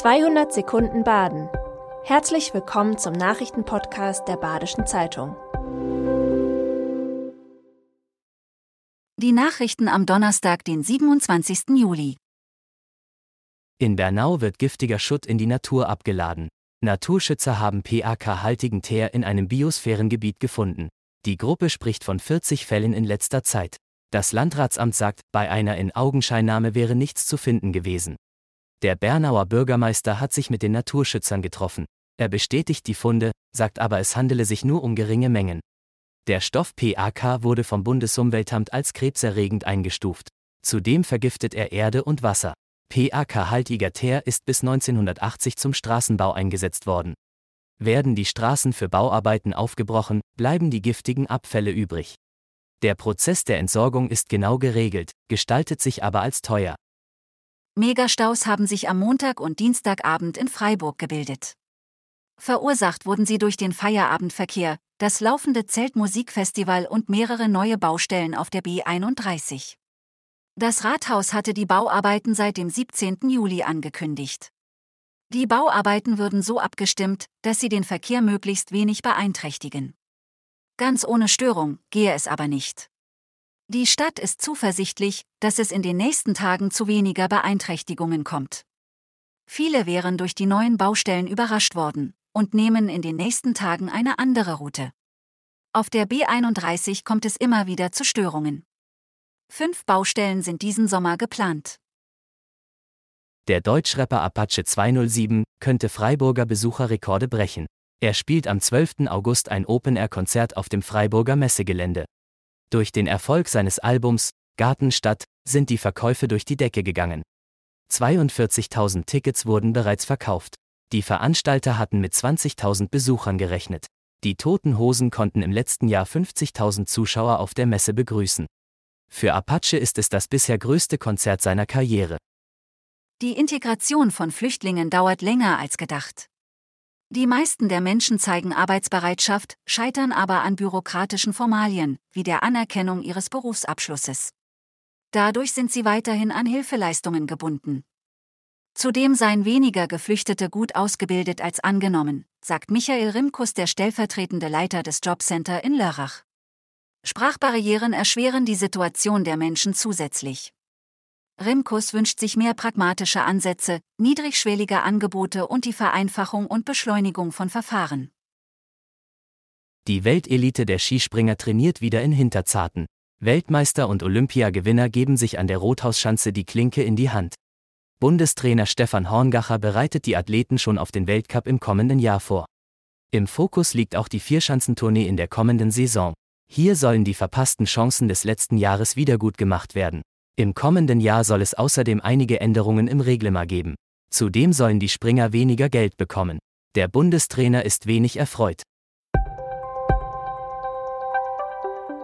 200 Sekunden Baden. Herzlich willkommen zum Nachrichtenpodcast der Badischen Zeitung. Die Nachrichten am Donnerstag, den 27. Juli. In Bernau wird giftiger Schutt in die Natur abgeladen. Naturschützer haben PAK-haltigen Teer in einem Biosphärengebiet gefunden. Die Gruppe spricht von 40 Fällen in letzter Zeit. Das Landratsamt sagt, bei einer in Augenscheinnahme wäre nichts zu finden gewesen. Der Bernauer Bürgermeister hat sich mit den Naturschützern getroffen. Er bestätigt die Funde, sagt aber es handele sich nur um geringe Mengen. Der Stoff PAK wurde vom Bundesumweltamt als krebserregend eingestuft. Zudem vergiftet er Erde und Wasser. PAK-haltiger Teer ist bis 1980 zum Straßenbau eingesetzt worden. Werden die Straßen für Bauarbeiten aufgebrochen, bleiben die giftigen Abfälle übrig. Der Prozess der Entsorgung ist genau geregelt, gestaltet sich aber als teuer. Megastaus haben sich am Montag und Dienstagabend in Freiburg gebildet. Verursacht wurden sie durch den Feierabendverkehr, das laufende Zeltmusikfestival und mehrere neue Baustellen auf der B31. Das Rathaus hatte die Bauarbeiten seit dem 17. Juli angekündigt. Die Bauarbeiten würden so abgestimmt, dass sie den Verkehr möglichst wenig beeinträchtigen. Ganz ohne Störung gehe es aber nicht. Die Stadt ist zuversichtlich, dass es in den nächsten Tagen zu weniger Beeinträchtigungen kommt. Viele wären durch die neuen Baustellen überrascht worden und nehmen in den nächsten Tagen eine andere Route. Auf der B31 kommt es immer wieder zu Störungen. Fünf Baustellen sind diesen Sommer geplant. Der Deutschrapper Apache 207 könnte Freiburger Besucherrekorde brechen. Er spielt am 12. August ein Open-Air-Konzert auf dem Freiburger Messegelände. Durch den Erfolg seines Albums Gartenstadt sind die Verkäufe durch die Decke gegangen. 42.000 Tickets wurden bereits verkauft. Die Veranstalter hatten mit 20.000 Besuchern gerechnet. Die Toten Hosen konnten im letzten Jahr 50.000 Zuschauer auf der Messe begrüßen. Für Apache ist es das bisher größte Konzert seiner Karriere. Die Integration von Flüchtlingen dauert länger als gedacht. Die meisten der Menschen zeigen Arbeitsbereitschaft, scheitern aber an bürokratischen Formalien, wie der Anerkennung ihres Berufsabschlusses. Dadurch sind sie weiterhin an Hilfeleistungen gebunden. Zudem seien weniger Geflüchtete gut ausgebildet als angenommen, sagt Michael Rimkus, der stellvertretende Leiter des Jobcenter in Lörrach. Sprachbarrieren erschweren die Situation der Menschen zusätzlich. Rimkus wünscht sich mehr pragmatische Ansätze, niedrigschwellige Angebote und die Vereinfachung und Beschleunigung von Verfahren. Die Weltelite der Skispringer trainiert wieder in Hinterzarten. Weltmeister und Olympiagewinner geben sich an der Rothausschanze die Klinke in die Hand. Bundestrainer Stefan Horngacher bereitet die Athleten schon auf den Weltcup im kommenden Jahr vor. Im Fokus liegt auch die Vierschanzentournee in der kommenden Saison. Hier sollen die verpassten Chancen des letzten Jahres wiedergutgemacht werden. Im kommenden Jahr soll es außerdem einige Änderungen im Reglement geben. Zudem sollen die Springer weniger Geld bekommen. Der Bundestrainer ist wenig erfreut.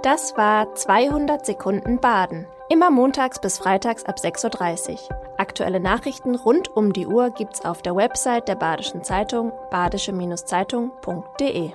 Das war 200 Sekunden Baden. Immer montags bis freitags ab 6.30 Uhr. Aktuelle Nachrichten rund um die Uhr gibt's auf der Website der Badischen Zeitung badische-zeitung.de.